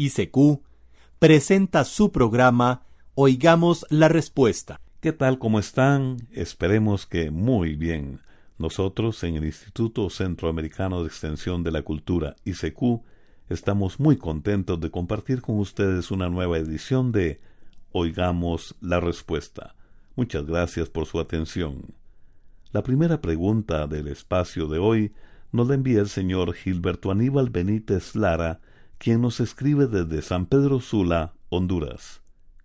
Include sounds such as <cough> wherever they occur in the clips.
ICQ, presenta su programa Oigamos la Respuesta. ¿Qué tal? ¿Cómo están? Esperemos que muy bien. Nosotros en el Instituto Centroamericano de Extensión de la Cultura, ICQ, estamos muy contentos de compartir con ustedes una nueva edición de Oigamos la Respuesta. Muchas gracias por su atención. La primera pregunta del espacio de hoy nos la envía el señor Gilberto Aníbal Benítez Lara, quien nos escribe desde San Pedro Sula, Honduras.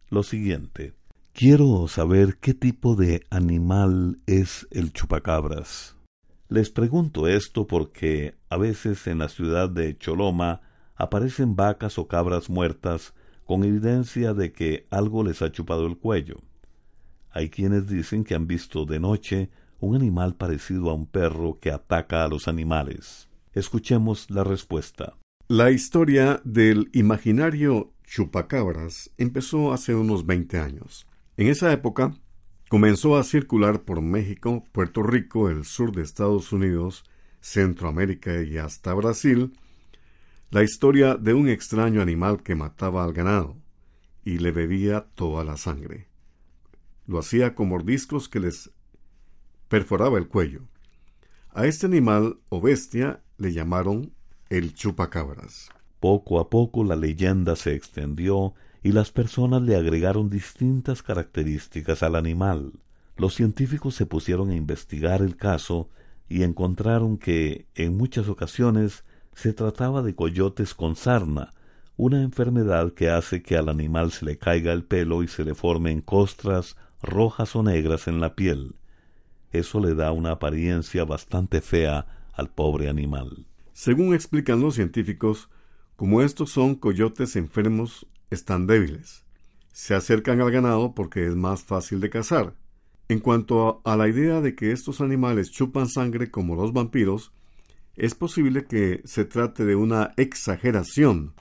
Lo siguiente. Quiero saber qué tipo de animal es el chupacabras. Les pregunto esto porque a veces en la ciudad de Choloma aparecen vacas o cabras muertas con evidencia de que algo les ha chupado el cuello. Hay quienes dicen que han visto de noche un animal parecido a un perro que ataca a los animales. Escuchemos la respuesta. La historia del imaginario chupacabras empezó hace unos 20 años. En esa época comenzó a circular por México, Puerto Rico, el sur de Estados Unidos, Centroamérica y hasta Brasil, la historia de un extraño animal que mataba al ganado y le bebía toda la sangre. Lo hacía con mordiscos que les perforaba el cuello. A este animal o bestia le llamaron el chupacabras. Poco a poco la leyenda se extendió y las personas le agregaron distintas características al animal. Los científicos se pusieron a investigar el caso y encontraron que, en muchas ocasiones, se trataba de coyotes con sarna, una enfermedad que hace que al animal se le caiga el pelo y se le formen costras rojas o negras en la piel. Eso le da una apariencia bastante fea al pobre animal. Según explican los científicos, como estos son coyotes enfermos, están débiles. Se acercan al ganado porque es más fácil de cazar. En cuanto a, la idea de que estos animales chupan sangre como los vampiros, es posible que se trate de una exageración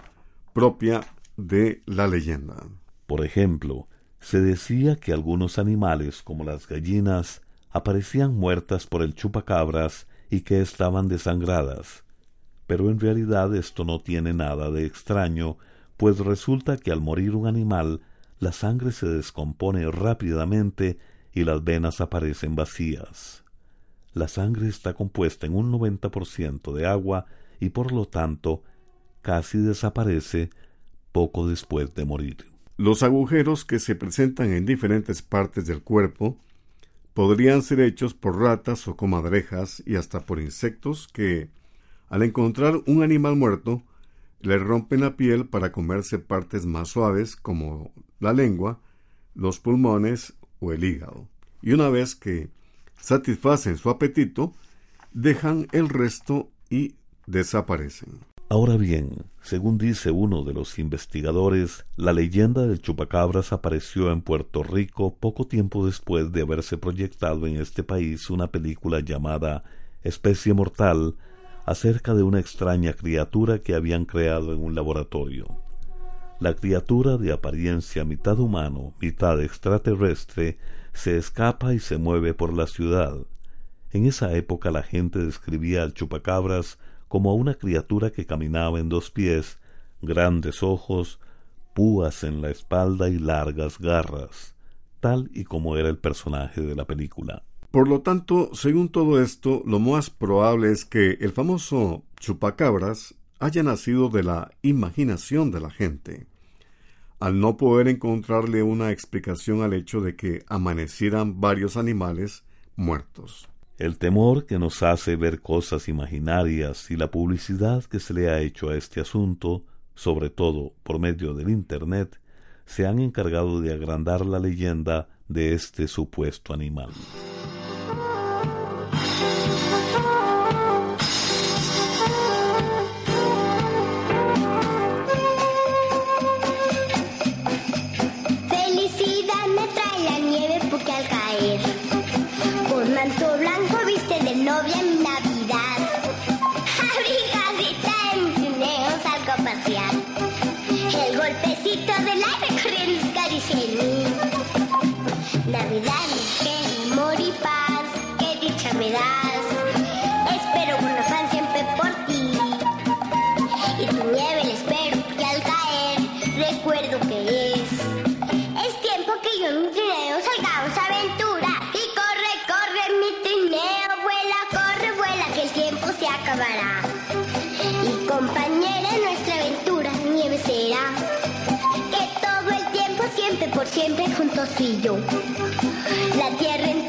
propia de la leyenda. Por ejemplo, se decía que algunos animales, como las gallinas, aparecían muertas por el chupacabras y que estaban desangradas. Pero en realidad esto no tiene nada de extraño, pues resulta que al morir un animal, la sangre se descompone rápidamente y las venas aparecen vacías. La sangre está compuesta en un 90% de agua y por lo tanto casi desaparece poco después de morir. Los agujeros que se presentan en diferentes partes del cuerpo podrían ser hechos por ratas o comadrejas y hasta por insectos que, al encontrar un animal muerto, le rompen la piel para comerse partes más suaves como la lengua, los pulmones o el hígado. Y una vez que satisfacen su apetito, dejan el resto y desaparecen. Ahora bien, según dice uno de los investigadores, la leyenda del chupacabras apareció en Puerto Rico poco tiempo después de haberse proyectado en este país una película llamada Especie Mortal acerca de una extraña criatura que habían creado en un laboratorio. La criatura de apariencia mitad humano, mitad extraterrestre, se escapa y se mueve por la ciudad. En esa época la gente describía al chupacabras como a una criatura que caminaba en dos pies, grandes ojos, púas en la espalda y largas garras, tal y como era el personaje de la película. Por lo tanto, según todo esto, lo más probable es que el famoso chupacabras haya nacido de la imaginación de la gente, al no poder encontrarle una explicación al hecho de que amanecieran varios animales muertos. El temor que nos hace ver cosas imaginarias y la publicidad que se le ha hecho a este asunto, sobre todo por medio del Internet, se han encargado de agrandar la leyenda de este supuesto animal. me das. Espero con afán siempre por ti. Y tu nieve la espero que al caer recuerdo que es. Es tiempo que yo en mi trineo salgamos a aventura. Y corre, corre mi trineo, vuela, corre, vuela, que el tiempo se acabará. Y compañera nuestra aventura, nieve será. Que todo el tiempo siempre por siempre juntos y yo. La tierra entera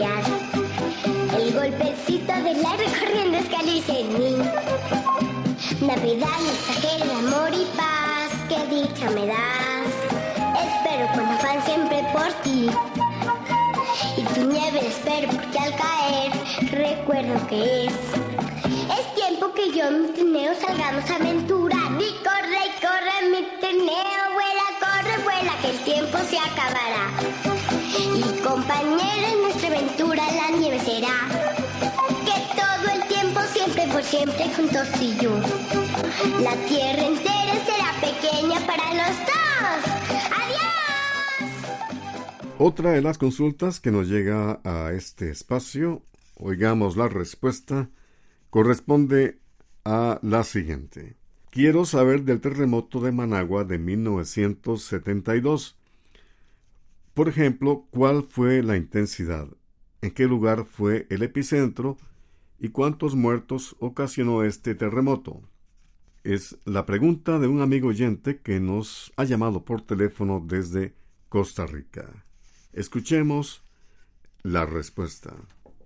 El golpecito del aire corriendo escalice en mí. Navidad mensajera de amor y paz, que dicha me das. Espero con afán siempre por ti. Y tu nieve espero porque al caer recuerdo que es. Es tiempo que yo y mi trineo salgamos a aventurar. Y corre, y corre mi trineo, vuela, corre, vuela, que el tiempo se acabará. Y compañeros, la nieve será. Que todo el tiempo, siempre por siempre, juntos y. La tierra entera será pequeña para los dos. Otra de las consultas que nos llega a este espacio, oigamos la respuesta, corresponde a la siguiente. Quiero saber del terremoto de Managua de 1972. Por ejemplo, ¿cuál fue la intensidad? ¿En qué lugar fue el epicentro? ¿Y cuántos muertos ocasionó este terremoto? Es la pregunta de un amigo oyente que nos ha llamado por teléfono desde Costa Rica. Escuchemos la respuesta.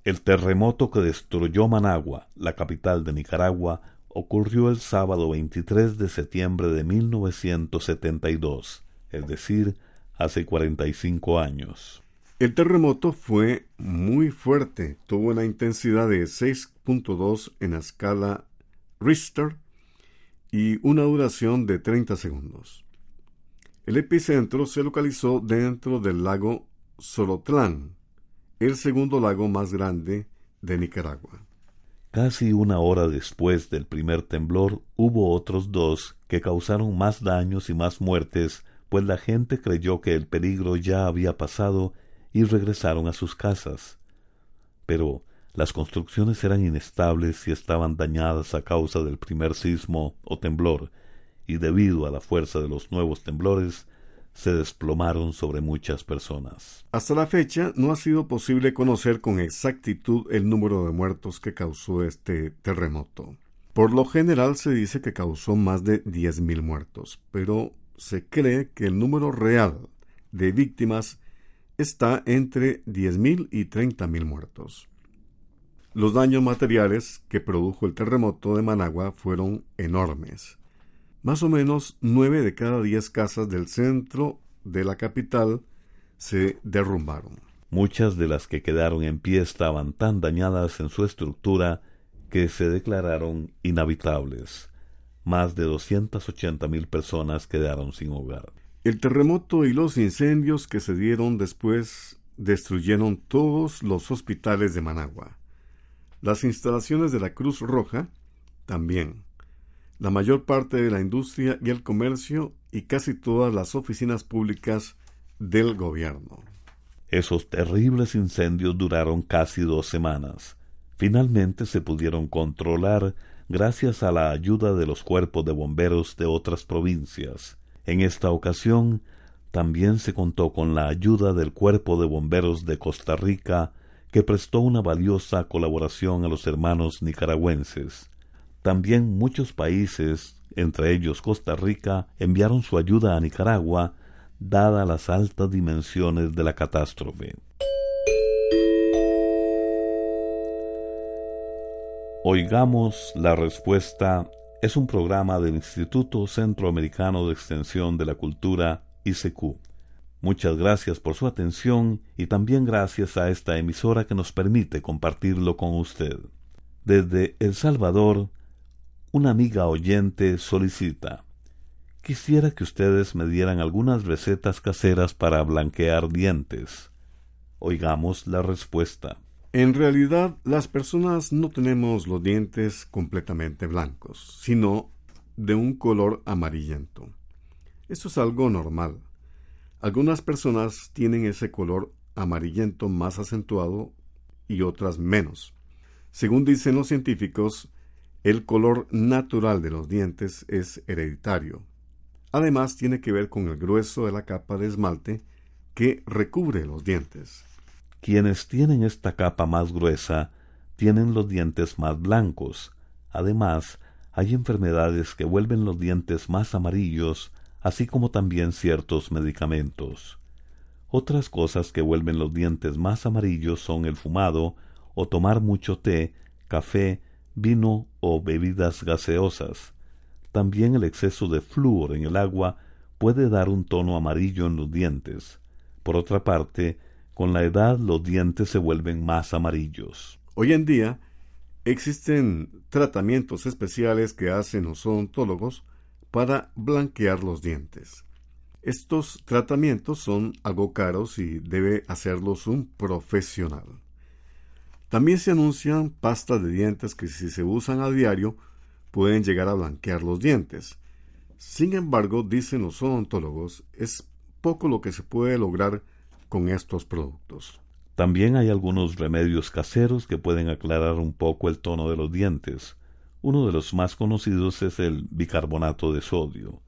El terremoto que destruyó Managua, la capital de Nicaragua, ocurrió el sábado 23 de septiembre de 1972, es decir, hace 45 años. El terremoto fue muy fuerte, tuvo una intensidad de 6.2 en la escala Richter y una duración de 30 segundos. El epicentro se localizó dentro del lago Solotlán, el segundo lago más grande de Nicaragua. Casi una hora después del primer temblor hubo otros dos que causaron más daños y más muertes, pues la gente creyó que el peligro ya había pasado y regresaron a sus casas. Pero las construcciones eran inestables y estaban dañadas a causa del primer sismo o temblor, y debido a la fuerza de los nuevos temblores, se desplomaron sobre muchas personas. Hasta la fecha no ha sido posible conocer con exactitud el número de muertos que causó este terremoto. Por lo general se dice que causó más de 10.000 muertos, pero se cree que el número real de víctimas está entre 10.000 y 30.000 muertos. Los daños materiales que produjo el terremoto de Managua fueron enormes. Más o menos nueve de cada diez casas del centro de la capital se derrumbaron. Muchas de las que quedaron en pie estaban tan dañadas en su estructura que se declararon inhabitables. Más de 280 mil personas quedaron sin hogar. El terremoto y los incendios que se dieron después destruyeron todos los hospitales de Managua. Las instalaciones de la Cruz Roja también. La mayor parte de la industria y el comercio y casi todas las oficinas públicas del gobierno. Esos terribles incendios duraron casi dos semanas. Finalmente se pudieron controlar gracias a la ayuda de los cuerpos de bomberos de otras provincias. En esta ocasión también se contó con la ayuda del Cuerpo de Bomberos de Costa Rica, que prestó una valiosa colaboración a los hermanos nicaragüenses. También muchos países, entre ellos Costa Rica, enviaron su ayuda a Nicaragua, dada las altas dimensiones de la catástrofe. Oigamos la respuesta es un programa del Instituto Centroamericano de Extensión de la Cultura, ICQ. Muchas gracias por su atención y también gracias a esta emisora que nos permite compartirlo con usted. Desde El Salvador, una amiga oyente solicita quisiera que ustedes me dieran algunas recetas caseras para blanquear dientes. Oigamos la respuesta. En realidad, las personas no tenemos los dientes completamente blancos, sino de un color amarillento. Esto es algo normal. Algunas personas tienen ese color amarillento más acentuado y otras menos. Según dicen los científicos, el color natural de los dientes es hereditario. Además, tiene que ver con el grueso de la capa de esmalte que recubre los dientes. Quienes tienen esta capa más gruesa tienen los dientes más blancos. Además, hay enfermedades que vuelven los dientes más amarillos, así como también ciertos medicamentos. Otras cosas que vuelven los dientes más amarillos son el fumado, o tomar mucho té, café, vino o bebidas gaseosas. También el exceso de flúor en el agua puede dar un tono amarillo en los dientes. Por otra parte, con la edad los dientes se vuelven más amarillos. Hoy en día existen tratamientos especiales que hacen los odontólogos para blanquear los dientes. Estos tratamientos son algo caros y debe hacerlos un profesional. También se anuncian pastas de dientes que si se usan a diario pueden llegar a blanquear los dientes. Sin embargo, dicen los odontólogos, es poco lo que se puede lograr con estos productos. También hay algunos remedios caseros que pueden aclarar un poco el tono de los dientes. Uno de los más conocidos es el bicarbonato de sodio.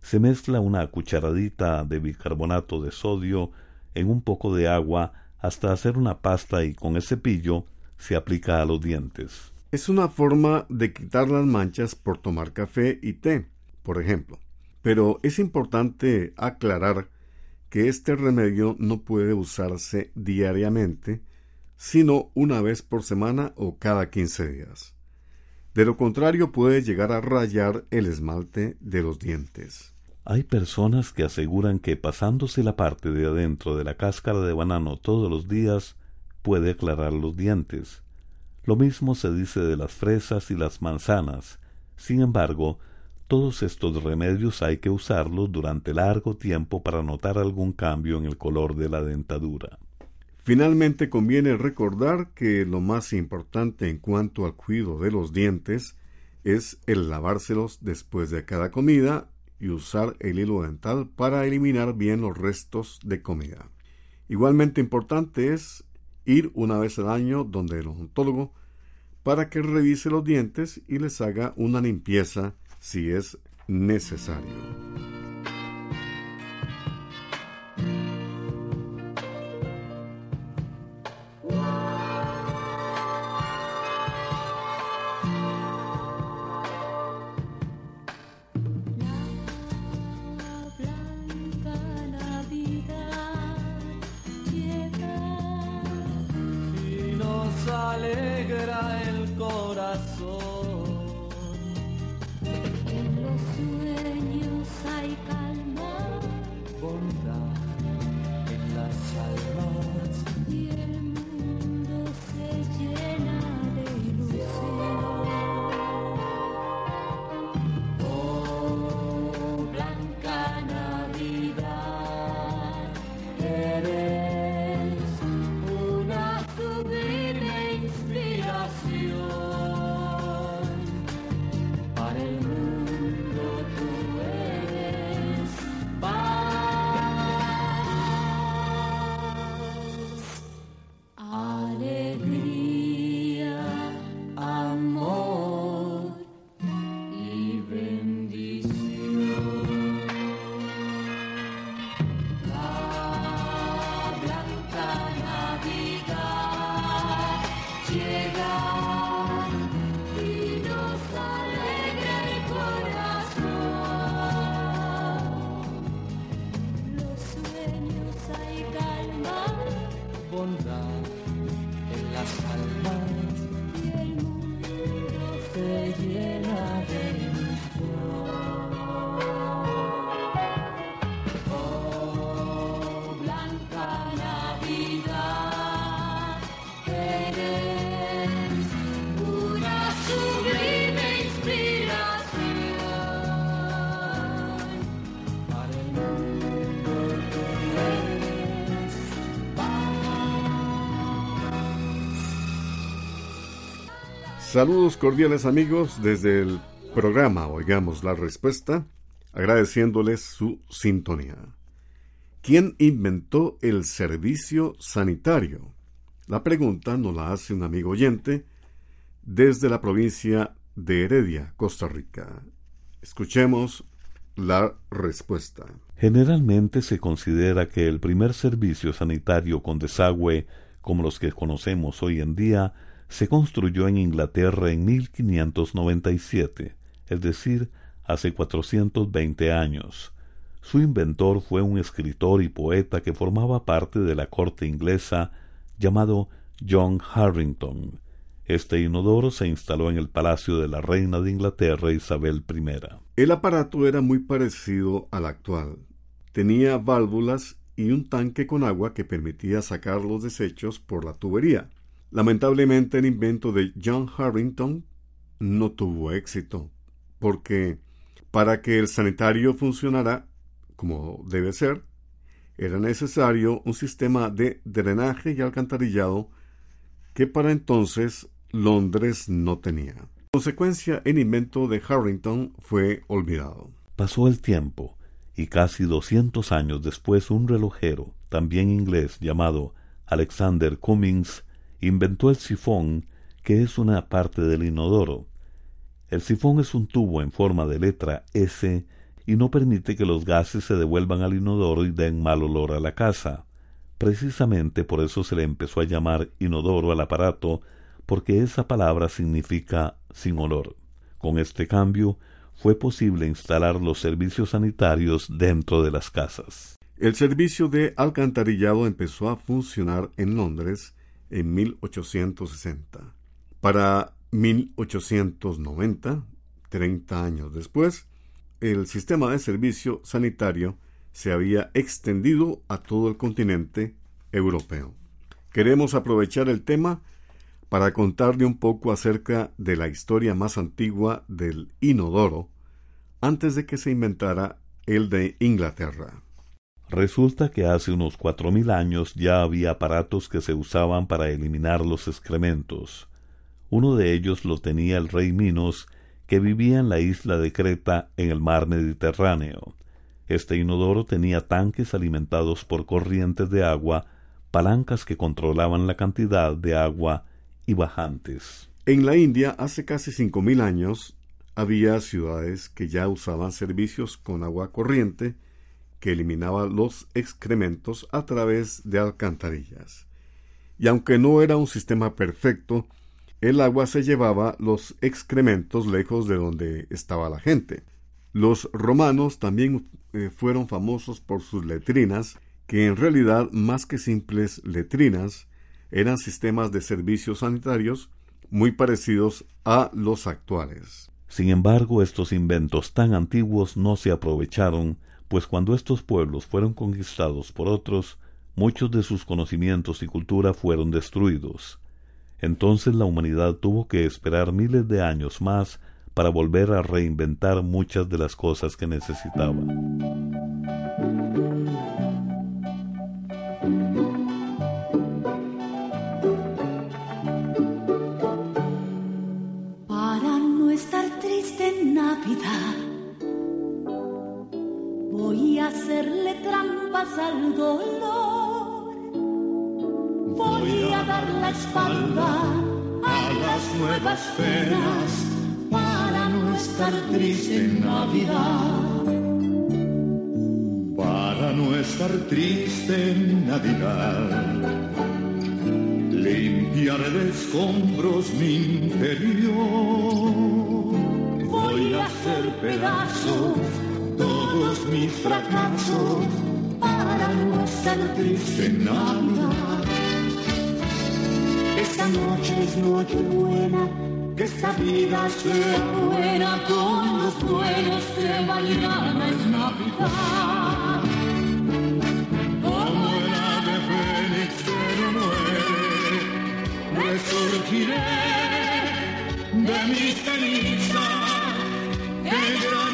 Se mezcla una cucharadita de bicarbonato de sodio en un poco de agua hasta hacer una pasta y con el cepillo se aplica a los dientes. Es una forma de quitar las manchas por tomar café y té, por ejemplo. Pero es importante aclarar que este remedio no puede usarse diariamente, sino una vez por semana o cada 15 días. De lo contrario puede llegar a rayar el esmalte de los dientes. Hay personas que aseguran que pasándose la parte de adentro de la cáscara de banano todos los días puede aclarar los dientes. Lo mismo se dice de las fresas y las manzanas. Sin embargo, todos estos remedios hay que usarlos durante largo tiempo para notar algún cambio en el color de la dentadura. Finalmente conviene recordar que lo más importante en cuanto al cuidado de los dientes es el lavárselos después de cada comida y usar el hilo dental para eliminar bien los restos de comida. Igualmente importante es ir una vez al año donde el odontólogo para que revise los dientes y les haga una limpieza si es necesario. Saludos cordiales amigos desde el programa Oigamos la Respuesta, agradeciéndoles su sintonía. ¿Quién inventó el servicio sanitario? La pregunta nos la hace un amigo oyente desde la provincia de Heredia, Costa Rica. Escuchemos la respuesta. Generalmente se considera que el primer servicio sanitario con desagüe, como los que conocemos hoy en día, se construyó en Inglaterra en 1597, es decir, hace 420 años. Su inventor fue un escritor y poeta que formaba parte de la corte inglesa llamado John Harrington. Este inodoro se instaló en el palacio de la reina de Inglaterra Isabel I. El aparato era muy parecido al actual. Tenía válvulas y un tanque con agua que permitía sacar los desechos por la tubería. Lamentablemente el invento de John Harrington no tuvo éxito, porque para que el sanitario funcionara como debe ser, era necesario un sistema de drenaje y alcantarillado que para entonces Londres no tenía. En consecuencia, el invento de Harrington fue olvidado. Pasó el tiempo, y casi doscientos años después un relojero, también inglés, llamado Alexander Cummings, inventó el sifón, que es una parte del inodoro. El sifón es un tubo en forma de letra S y no permite que los gases se devuelvan al inodoro y den mal olor a la casa. Precisamente por eso se le empezó a llamar inodoro al aparato, porque esa palabra significa sin olor. Con este cambio fue posible instalar los servicios sanitarios dentro de las casas. El servicio de alcantarillado empezó a funcionar en Londres en 1860. Para 1890, 30 años después, el sistema de servicio sanitario se había extendido a todo el continente europeo. Queremos aprovechar el tema para contarle un poco acerca de la historia más antigua del inodoro antes de que se inventara el de Inglaterra. Resulta que hace unos cuatro mil años ya había aparatos que se usaban para eliminar los excrementos. Uno de ellos lo tenía el rey Minos, que vivía en la isla de Creta en el mar Mediterráneo. Este inodoro tenía tanques alimentados por corrientes de agua, palancas que controlaban la cantidad de agua y bajantes. En la India, hace casi cinco mil años, había ciudades que ya usaban servicios con agua corriente que eliminaba los excrementos a través de alcantarillas. Y aunque no era un sistema perfecto, el agua se llevaba los excrementos lejos de donde estaba la gente. Los romanos también eh, fueron famosos por sus letrinas, que en realidad más que simples letrinas, eran sistemas de servicios sanitarios muy parecidos a los actuales. Sin embargo, estos inventos tan antiguos no se aprovecharon pues cuando estos pueblos fueron conquistados por otros, muchos de sus conocimientos y cultura fueron destruidos. Entonces la humanidad tuvo que esperar miles de años más para volver a reinventar muchas de las cosas que necesitaba. Hacerle trampas al dolor. Voy a dar la espalda a las nuevas penas para no estar triste en Navidad. Para no estar triste en Navidad. Limpiaré de escombros mi interior. Voy a hacer pedazos todos mis fracasos para no estar. Esta noche es noche buena, que esta vida sea buena con los buenos que mañana es Navidad. Como el ave fénix que no muere, resurgiré de mis cenizas, de gran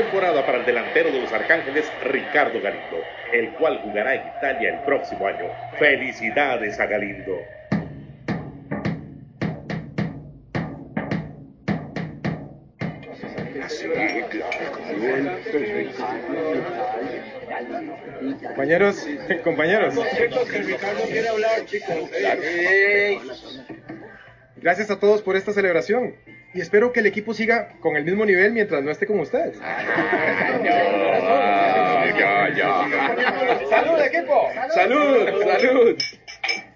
temporada para el delantero de los Arcángeles, Ricardo Galindo, el cual jugará en Italia el próximo año. Felicidades a Galindo. Compañeros, compañeros. Gracias a todos por esta celebración. Y espero que el equipo siga con el mismo nivel mientras no esté con ustedes. <laughs> ¡Salud, equipo! ¡Salud! ¡Salud!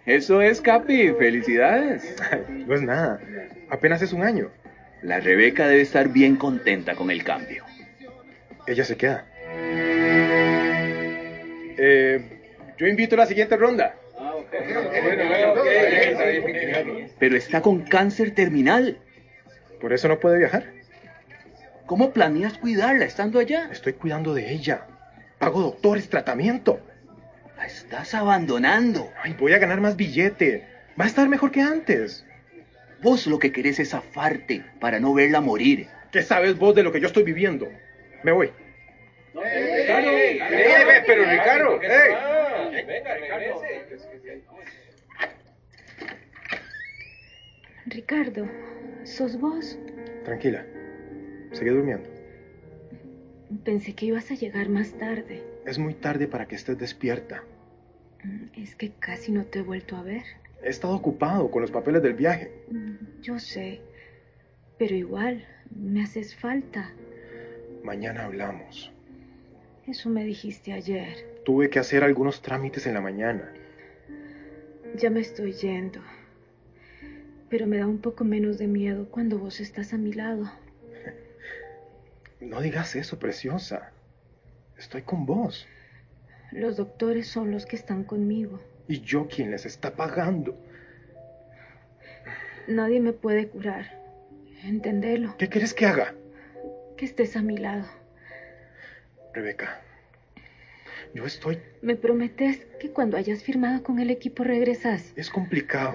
Eso es, Capi. Felicidades. No es nada. Apenas es un año. La Rebeca debe estar bien contenta con el cambio. Ella se queda. Eh, yo invito a la siguiente ronda. Pero está con cáncer terminal. Por eso no puede viajar. ¿Cómo planeas cuidarla estando allá? Estoy cuidando de ella. Pago doctores, tratamiento. La estás abandonando. Ay, voy a ganar más billete. Va a estar mejor que antes. Vos lo que querés es zafarte para no verla morir. ¿Qué sabes vos de lo que yo estoy viviendo? Me voy. pero Ricardo. Ricardo, ¿sos vos? Tranquila. Seguí durmiendo. Pensé que ibas a llegar más tarde. Es muy tarde para que estés despierta. Es que casi no te he vuelto a ver. He estado ocupado con los papeles del viaje. Yo sé, pero igual, me haces falta. Mañana hablamos. Eso me dijiste ayer. Tuve que hacer algunos trámites en la mañana. Ya me estoy yendo. Pero me da un poco menos de miedo cuando vos estás a mi lado. No digas eso, preciosa. Estoy con vos. Los doctores son los que están conmigo. Y yo quien les está pagando. Nadie me puede curar. Entendelo. ¿Qué quieres que haga? Que estés a mi lado. Rebeca, yo estoy... ¿Me prometes que cuando hayas firmado con el equipo regresas? Es complicado.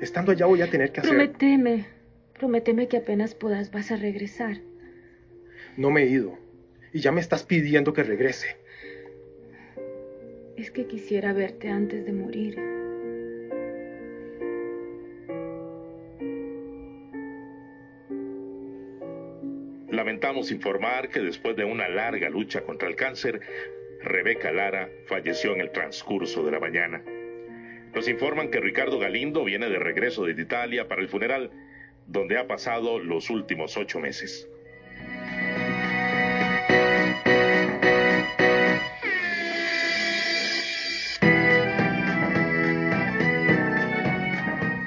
Estando allá voy a tener que hacer... Prométeme. Prométeme que apenas puedas vas a regresar. No me he ido. Y ya me estás pidiendo que regrese. Es que quisiera verte antes de morir. Lamentamos informar que después de una larga lucha contra el cáncer, Rebeca Lara falleció en el transcurso de la mañana. Nos informan que Ricardo Galindo viene de regreso de Italia para el funeral, donde ha pasado los últimos ocho meses.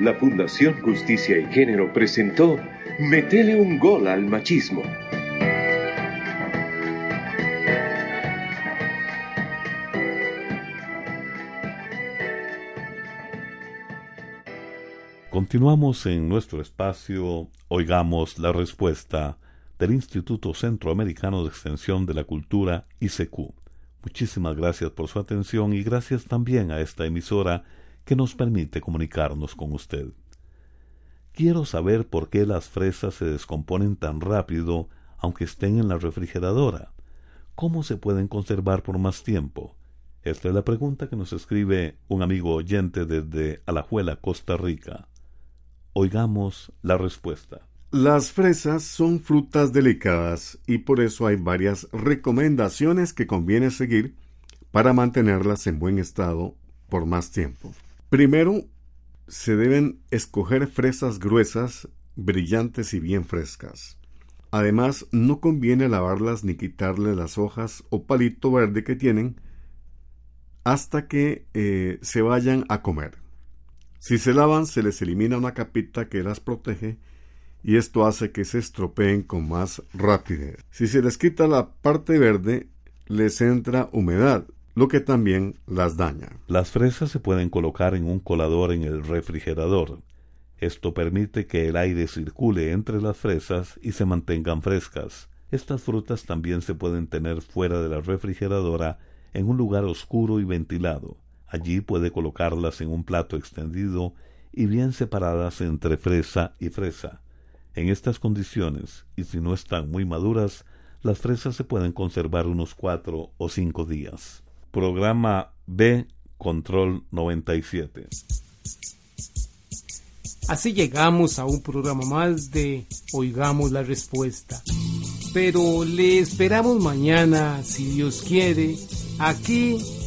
La Fundación Justicia y Género presentó Metele un gol al machismo. Continuamos en nuestro espacio Oigamos la Respuesta del Instituto Centroamericano de Extensión de la Cultura ICQ. Muchísimas gracias por su atención y gracias también a esta emisora que nos permite comunicarnos con usted. Quiero saber por qué las fresas se descomponen tan rápido aunque estén en la refrigeradora. ¿Cómo se pueden conservar por más tiempo? Esta es la pregunta que nos escribe un amigo oyente desde Alajuela, Costa Rica. Oigamos la respuesta. Las fresas son frutas delicadas y por eso hay varias recomendaciones que conviene seguir para mantenerlas en buen estado por más tiempo. Primero, se deben escoger fresas gruesas, brillantes y bien frescas. Además, no conviene lavarlas ni quitarle las hojas o palito verde que tienen hasta que eh, se vayan a comer. Si se lavan, se les elimina una capita que las protege y esto hace que se estropeen con más rapidez. Si se les quita la parte verde, les entra humedad, lo que también las daña. Las fresas se pueden colocar en un colador en el refrigerador. Esto permite que el aire circule entre las fresas y se mantengan frescas. Estas frutas también se pueden tener fuera de la refrigeradora en un lugar oscuro y ventilado. Allí puede colocarlas en un plato extendido y bien separadas entre fresa y fresa. En estas condiciones, y si no están muy maduras, las fresas se pueden conservar unos cuatro o cinco días. Programa B Control 97. Así llegamos a un programa más de Oigamos la Respuesta. Pero le esperamos mañana, si Dios quiere, aquí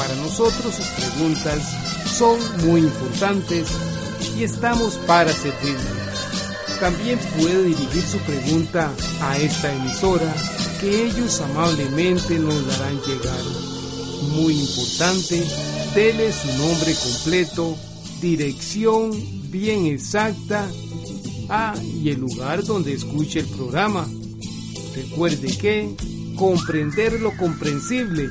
Para nosotros sus preguntas son muy importantes y estamos para servirle. También puede dirigir su pregunta a esta emisora que ellos amablemente nos darán llegar. Muy importante, dele su nombre completo, dirección bien exacta, ah, y el lugar donde escuche el programa. Recuerde que comprender lo comprensible